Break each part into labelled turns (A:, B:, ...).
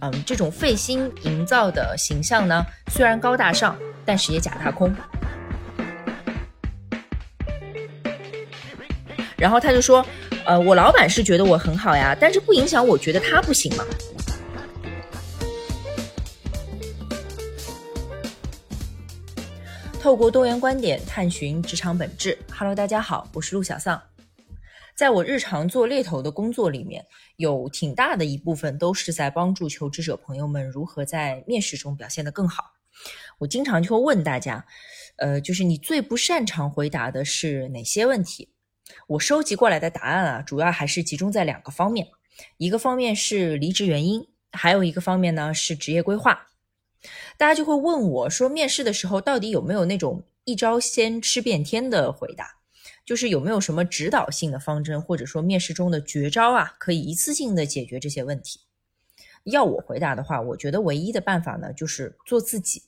A: 嗯，这种费心营造的形象呢，虽然高大上，但是也假大空。然后他就说，呃，我老板是觉得我很好呀，但是不影响我觉得他不行嘛。透过多元观点探寻职场本质。Hello，大家好，我是陆小丧。在我日常做猎头的工作里面，有挺大的一部分都是在帮助求职者朋友们如何在面试中表现得更好。我经常就会问大家，呃，就是你最不擅长回答的是哪些问题？我收集过来的答案啊，主要还是集中在两个方面，一个方面是离职原因，还有一个方面呢是职业规划。大家就会问我说，面试的时候到底有没有那种一招鲜吃遍天的回答？就是有没有什么指导性的方针，或者说面试中的绝招啊，可以一次性的解决这些问题？要我回答的话，我觉得唯一的办法呢，就是做自己。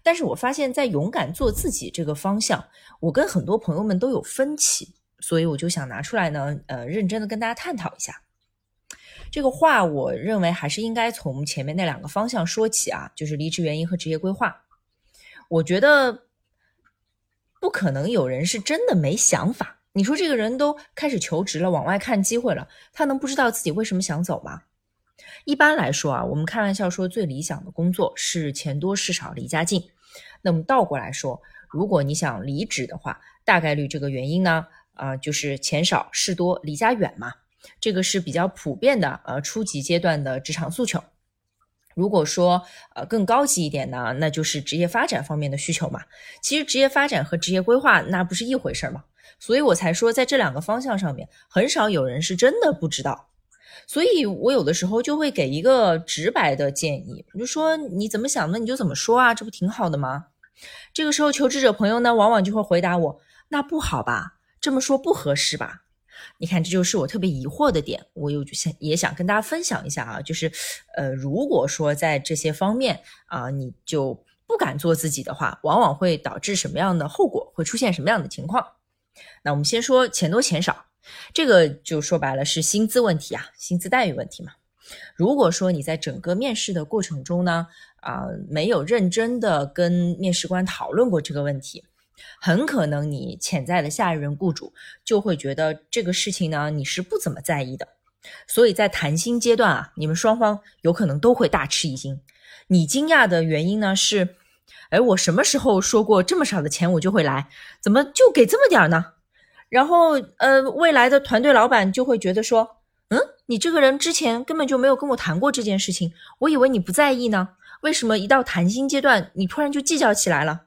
A: 但是我发现，在勇敢做自己这个方向，我跟很多朋友们都有分歧，所以我就想拿出来呢，呃，认真的跟大家探讨一下。这个话，我认为还是应该从前面那两个方向说起啊，就是离职原因和职业规划。我觉得不可能有人是真的没想法。你说这个人都开始求职了，往外看机会了，他能不知道自己为什么想走吗？一般来说啊，我们开玩笑说最理想的工作是钱多事少离家近。那么倒过来说，如果你想离职的话，大概率这个原因呢，啊，就是钱少事多离家远嘛。这个是比较普遍的，呃，初级阶段的职场诉求。如果说，呃，更高级一点呢，那就是职业发展方面的需求嘛。其实职业发展和职业规划那不是一回事儿嘛，所以我才说在这两个方向上面，很少有人是真的不知道。所以我有的时候就会给一个直白的建议，就说你怎么想的你就怎么说啊，这不挺好的吗？这个时候求职者朋友呢，往往就会回答我，那不好吧，这么说不合适吧。你看，这就是我特别疑惑的点，我又想也想跟大家分享一下啊，就是，呃，如果说在这些方面啊，你就不敢做自己的话，往往会导致什么样的后果？会出现什么样的情况？那我们先说钱多钱少，这个就说白了是薪资问题啊，薪资待遇问题嘛。如果说你在整个面试的过程中呢，啊，没有认真的跟面试官讨论过这个问题。很可能你潜在的下一任雇主就会觉得这个事情呢，你是不怎么在意的，所以在谈薪阶段啊，你们双方有可能都会大吃一惊。你惊讶的原因呢是，哎，我什么时候说过这么少的钱我就会来？怎么就给这么点儿呢？然后呃，未来的团队老板就会觉得说，嗯，你这个人之前根本就没有跟我谈过这件事情，我以为你不在意呢，为什么一到谈薪阶段你突然就计较起来了？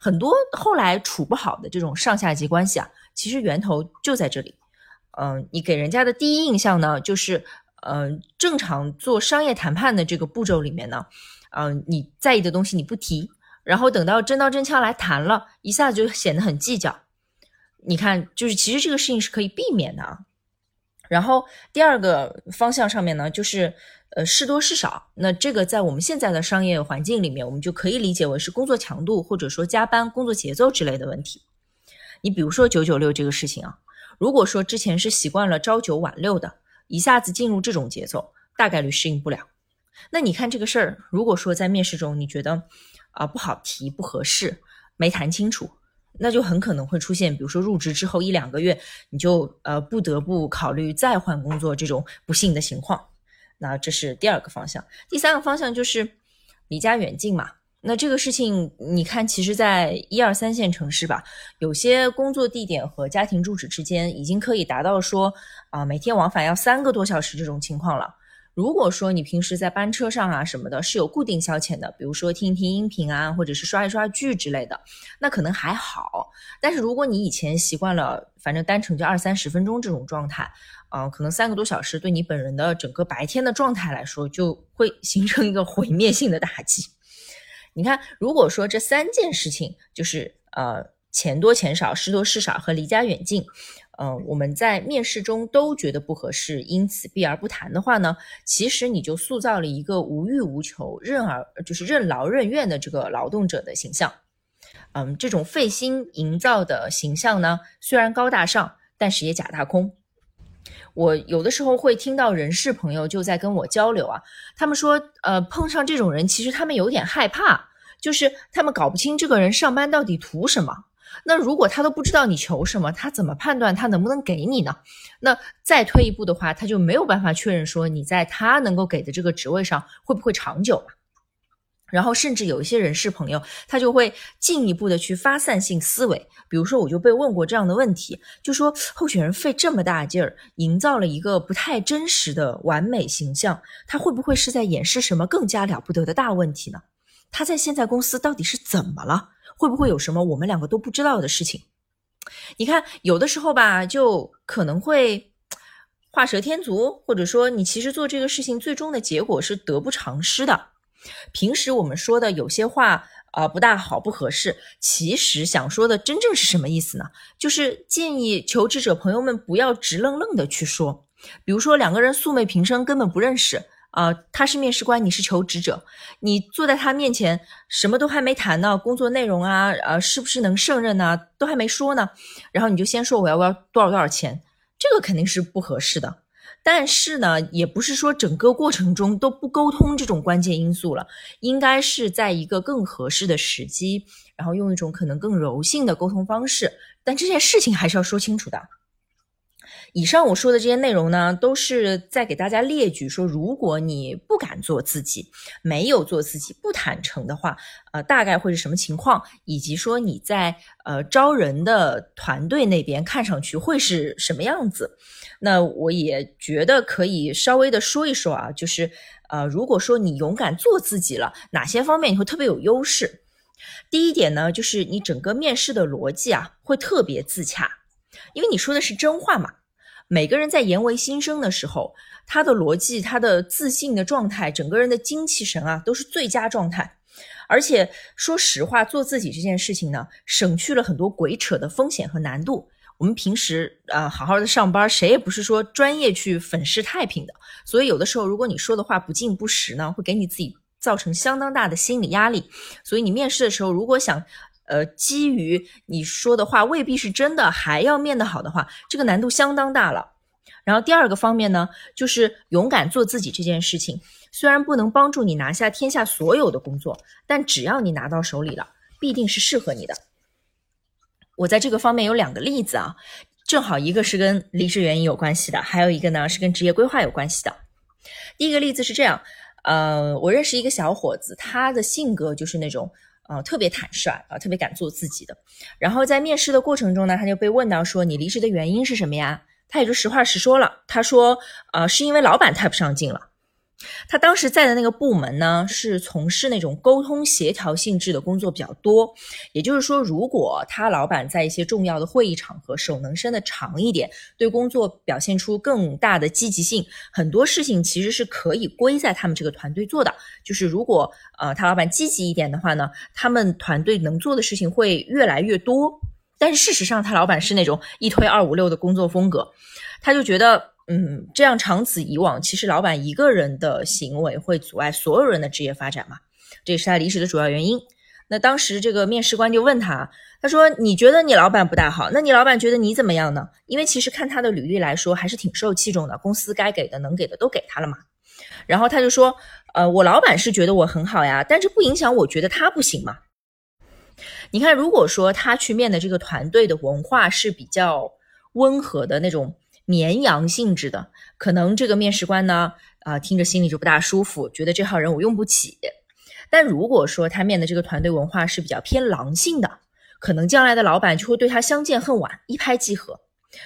A: 很多后来处不好的这种上下级关系啊，其实源头就在这里。嗯，你给人家的第一印象呢，就是，嗯，正常做商业谈判的这个步骤里面呢，嗯，你在意的东西你不提，然后等到真刀真枪来谈了，一下子就显得很计较。你看，就是其实这个事情是可以避免的啊。然后第二个方向上面呢，就是。呃，事多事少，那这个在我们现在的商业环境里面，我们就可以理解为是工作强度或者说加班、工作节奏之类的问题。你比如说九九六这个事情啊，如果说之前是习惯了朝九晚六的，一下子进入这种节奏，大概率适应不了。那你看这个事儿，如果说在面试中你觉得啊不好提、不合适、没谈清楚，那就很可能会出现，比如说入职之后一两个月，你就呃不得不考虑再换工作这种不幸的情况。那这是第二个方向，第三个方向就是离家远近嘛。那这个事情，你看，其实，在一二三线城市吧，有些工作地点和家庭住址之间已经可以达到说啊，每天往返要三个多小时这种情况了。如果说你平时在班车上啊什么的，是有固定消遣的，比如说听一听音频啊，或者是刷一刷剧之类的，那可能还好。但是如果你以前习惯了，反正单程就二三十分钟这种状态。啊，可能三个多小时对你本人的整个白天的状态来说，就会形成一个毁灭性的打击。你看，如果说这三件事情就是呃钱多钱少、事多事少和离家远近，嗯，我们在面试中都觉得不合适，因此避而不谈的话呢，其实你就塑造了一个无欲无求、任而就是任劳任怨的这个劳动者的形象。嗯，这种费心营造的形象呢，虽然高大上，但是也假大空。我有的时候会听到人事朋友就在跟我交流啊，他们说，呃，碰上这种人，其实他们有点害怕，就是他们搞不清这个人上班到底图什么。那如果他都不知道你求什么，他怎么判断他能不能给你呢？那再退一步的话，他就没有办法确认说你在他能够给的这个职位上会不会长久了。然后甚至有一些人事朋友，他就会进一步的去发散性思维。比如说，我就被问过这样的问题，就说候选人费这么大劲儿，营造了一个不太真实的完美形象，他会不会是在掩饰什么更加了不得的大问题呢？他在现在公司到底是怎么了？会不会有什么我们两个都不知道的事情？你看，有的时候吧，就可能会画蛇添足，或者说你其实做这个事情最终的结果是得不偿失的。平时我们说的有些话啊不大好，不合适，其实想说的真正是什么意思呢？就是建议求职者朋友们不要直愣愣的去说。比如说两个人素昧平生，根本不认识。啊，他是面试官，你是求职者，你坐在他面前，什么都还没谈呢，工作内容啊，呃，是不是能胜任呢，都还没说呢，然后你就先说我要不要多少多少钱，这个肯定是不合适的。但是呢，也不是说整个过程中都不沟通这种关键因素了，应该是在一个更合适的时机，然后用一种可能更柔性的沟通方式，但这件事情还是要说清楚的。以上我说的这些内容呢，都是在给大家列举说，如果你不敢做自己，没有做自己，不坦诚的话，呃，大概会是什么情况，以及说你在呃招人的团队那边看上去会是什么样子。那我也觉得可以稍微的说一说啊，就是呃，如果说你勇敢做自己了，哪些方面你会特别有优势？第一点呢，就是你整个面试的逻辑啊，会特别自洽，因为你说的是真话嘛。每个人在言为心声的时候，他的逻辑、他的自信的状态、整个人的精气神啊，都是最佳状态。而且说实话，做自己这件事情呢，省去了很多鬼扯的风险和难度。我们平时啊，好好的上班，谁也不是说专业去粉饰太平的。所以有的时候，如果你说的话不尽不实呢，会给你自己造成相当大的心理压力。所以你面试的时候，如果想呃，基于你说的话未必是真的，还要面得好的话，这个难度相当大了。然后第二个方面呢，就是勇敢做自己这件事情，虽然不能帮助你拿下天下所有的工作，但只要你拿到手里了，必定是适合你的。我在这个方面有两个例子啊，正好一个是跟离职原因有关系的，还有一个呢是跟职业规划有关系的。第一个例子是这样，呃，我认识一个小伙子，他的性格就是那种。啊，特别坦率啊，特别敢做自己的。然后在面试的过程中呢，他就被问到说：“你离职的原因是什么呀？”他也就实话实说了，他说：“呃，是因为老板太不上进了。”他当时在的那个部门呢，是从事那种沟通协调性质的工作比较多。也就是说，如果他老板在一些重要的会议场合手能伸得长一点，对工作表现出更大的积极性，很多事情其实是可以归在他们这个团队做的。就是如果呃他老板积极一点的话呢，他们团队能做的事情会越来越多。但是事实上，他老板是那种一推二五六的工作风格，他就觉得。嗯，这样长此以往，其实老板一个人的行为会阻碍所有人的职业发展嘛？这也是他离职的主要原因。那当时这个面试官就问他，他说：“你觉得你老板不大好，那你老板觉得你怎么样呢？”因为其实看他的履历来说，还是挺受器重的，公司该给的、能给的都给他了嘛。然后他就说：“呃，我老板是觉得我很好呀，但这不影响我觉得他不行嘛。”你看，如果说他去面的这个团队的文化是比较温和的那种。绵羊性质的，可能这个面试官呢，啊，听着心里就不大舒服，觉得这号人我用不起。但如果说他面的这个团队文化是比较偏狼性的，可能将来的老板就会对他相见恨晚，一拍即合。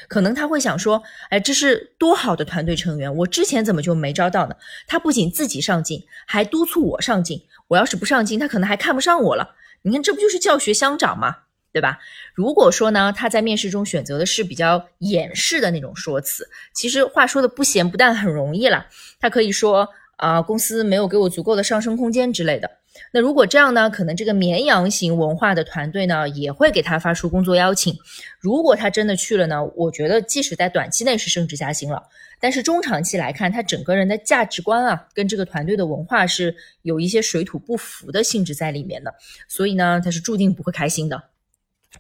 A: 可能他会想说，哎，这是多好的团队成员，我之前怎么就没招到呢？他不仅自己上进，还督促我上进。我要是不上进，他可能还看不上我了。你看，这不就是教学相长吗？对吧？如果说呢，他在面试中选择的是比较掩饰的那种说辞，其实话说的不咸不淡，很容易了。他可以说啊，公司没有给我足够的上升空间之类的。那如果这样呢，可能这个绵羊型文化的团队呢，也会给他发出工作邀请。如果他真的去了呢，我觉得即使在短期内是升职加薪了，但是中长期来看，他整个人的价值观啊，跟这个团队的文化是有一些水土不服的性质在里面的，所以呢，他是注定不会开心的。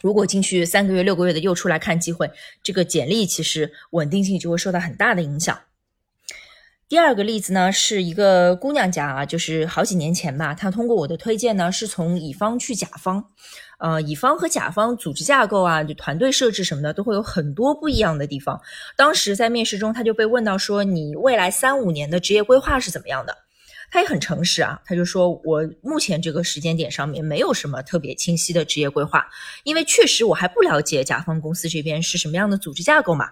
A: 如果进去三个月、六个月的又出来看机会，这个简历其实稳定性就会受到很大的影响。第二个例子呢，是一个姑娘家啊，就是好几年前吧，她通过我的推荐呢，是从乙方去甲方，呃，乙方和甲方组织架构啊，就团队设置什么的，都会有很多不一样的地方。当时在面试中，她就被问到说，你未来三五年的职业规划是怎么样的？他也很诚实啊，他就说我目前这个时间点上面没有什么特别清晰的职业规划，因为确实我还不了解甲方公司这边是什么样的组织架构嘛。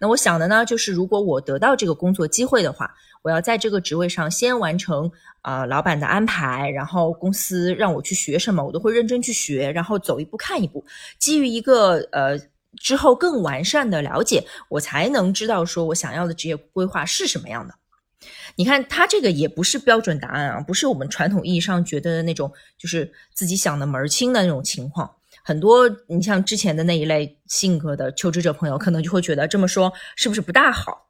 A: 那我想的呢，就是如果我得到这个工作机会的话，我要在这个职位上先完成啊老板的安排，然后公司让我去学什么，我都会认真去学，然后走一步看一步，基于一个呃之后更完善的了解，我才能知道说我想要的职业规划是什么样的。你看，他这个也不是标准答案啊，不是我们传统意义上觉得的那种，就是自己想的门儿清的那种情况。很多你像之前的那一类性格的求职者朋友，可能就会觉得这么说是不是不大好？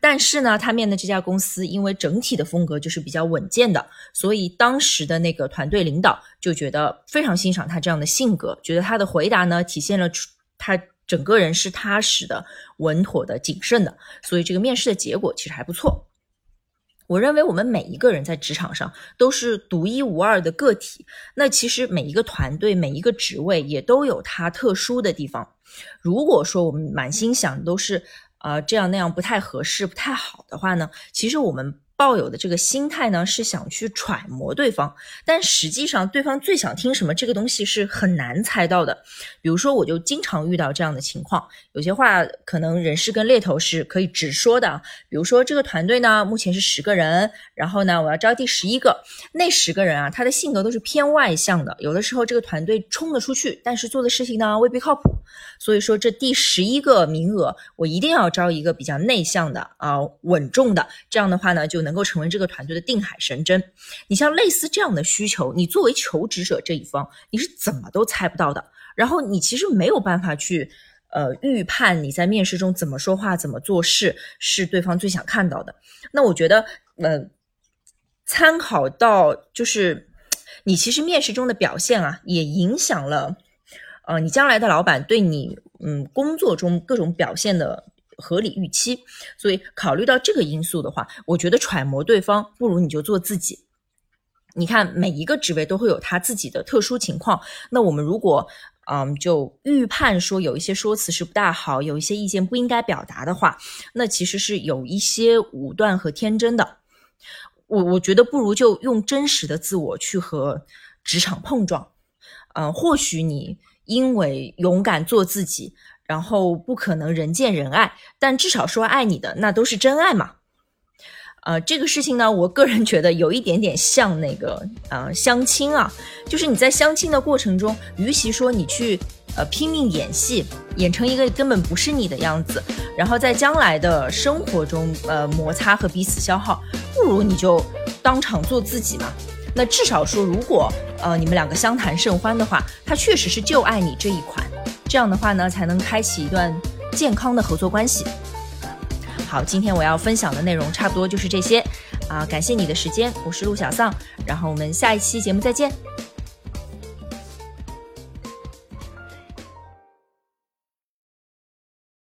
A: 但是呢，他面的这家公司因为整体的风格就是比较稳健的，所以当时的那个团队领导就觉得非常欣赏他这样的性格，觉得他的回答呢体现了出他整个人是踏实的、稳妥的、谨慎的，所以这个面试的结果其实还不错。我认为我们每一个人在职场上都是独一无二的个体。那其实每一个团队、每一个职位也都有它特殊的地方。如果说我们满心想都是啊这样那样不太合适、不太好的话呢，其实我们。抱有的这个心态呢，是想去揣摩对方，但实际上对方最想听什么，这个东西是很难猜到的。比如说，我就经常遇到这样的情况，有些话可能人事跟猎头是可以直说的。比如说，这个团队呢，目前是十个人，然后呢，我要招第十一个，那十个人啊，他的性格都是偏外向的，有的时候这个团队冲得出去，但是做的事情呢，未必靠谱。所以说，这第十一个名额，我一定要招一个比较内向的啊，稳重的，这样的话呢，就能。够成为这个团队的定海神针。你像类似这样的需求，你作为求职者这一方，你是怎么都猜不到的。然后你其实没有办法去呃预判你在面试中怎么说话、怎么做事是对方最想看到的。那我觉得呃，参考到就是你其实面试中的表现啊，也影响了呃你将来的老板对你嗯工作中各种表现的。合理预期，所以考虑到这个因素的话，我觉得揣摩对方不如你就做自己。你看每一个职位都会有他自己的特殊情况，那我们如果嗯就预判说有一些说辞是不大好，有一些意见不应该表达的话，那其实是有一些武断和天真的。我我觉得不如就用真实的自我去和职场碰撞。嗯，或许你因为勇敢做自己。然后不可能人见人爱，但至少说爱你的那都是真爱嘛。呃，这个事情呢，我个人觉得有一点点像那个呃相亲啊，就是你在相亲的过程中，与其说你去呃拼命演戏，演成一个根本不是你的样子，然后在将来的生活中呃摩擦和彼此消耗，不如你就当场做自己嘛。那至少说，如果呃你们两个相谈甚欢的话，他确实是就爱你这一款。这样的话呢，才能开启一段健康的合作关系。好，今天我要分享的内容差不多就是这些啊，感谢你的时间，我是陆小丧，然后我们下一期节目再见。